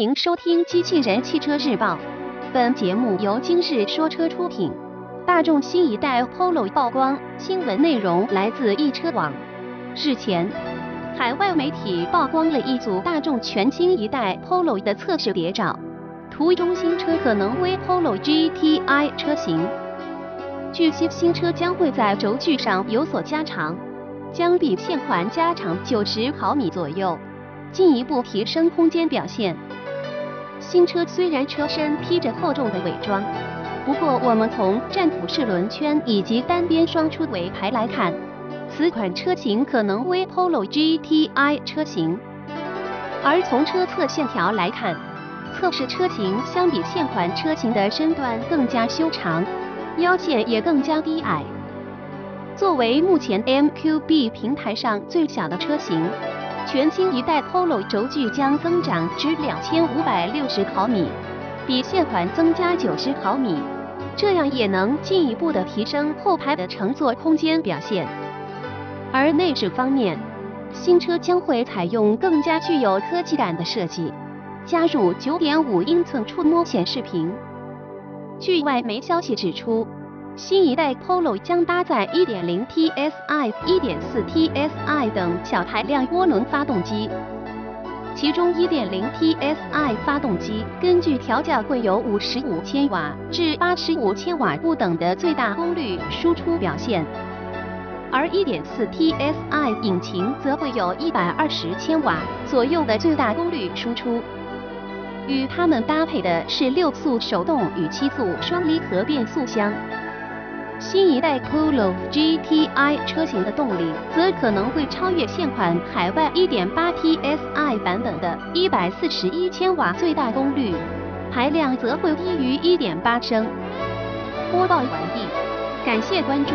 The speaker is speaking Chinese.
欢迎收听《机器人汽车日报》，本节目由今日说车出品。大众新一代 Polo 曝光，新闻内容来自易车网。日前，海外媒体曝光了一组大众全新一代 Polo 的测试谍照，图中新车可能为 Polo GTI 车型。据悉，新车将会在轴距上有所加长，将比现款加长九十毫米左右。进一步提升空间表现。新车虽然车身披着厚重的伪装，不过我们从战斧式轮圈以及单边双出尾排来看，此款车型可能为 Polo GTI 车型。而从车侧线条来看，测试车型相比现款车型的身段更加修长，腰线也更加低矮。作为目前 MQB 平台上最小的车型。全新一代 Polo 轴距将增长至两千五百六十毫米，比现款增加九十毫米，这样也能进一步的提升后排的乘坐空间表现。而内饰方面，新车将会采用更加具有科技感的设计，加入九点五英寸触摸显示屏。据外媒消息指出。新一代 Polo 将搭载 1.0TSI、1.4 TSI 等小排量涡轮发动机，其中 1.0TSI 发动机根据调教会有55千瓦至85千瓦不等的最大功率输出表现，而 1.4TSI 引擎则会有120千瓦左右的最大功率输出。与它们搭配的是六速手动与七速双离合变速箱。新一代 Polo GTI 车型的动力则可能会超越现款海外 1.8TSI 版本的141千瓦最大功率，排量则会低于1.8升。播报完毕，感谢关注。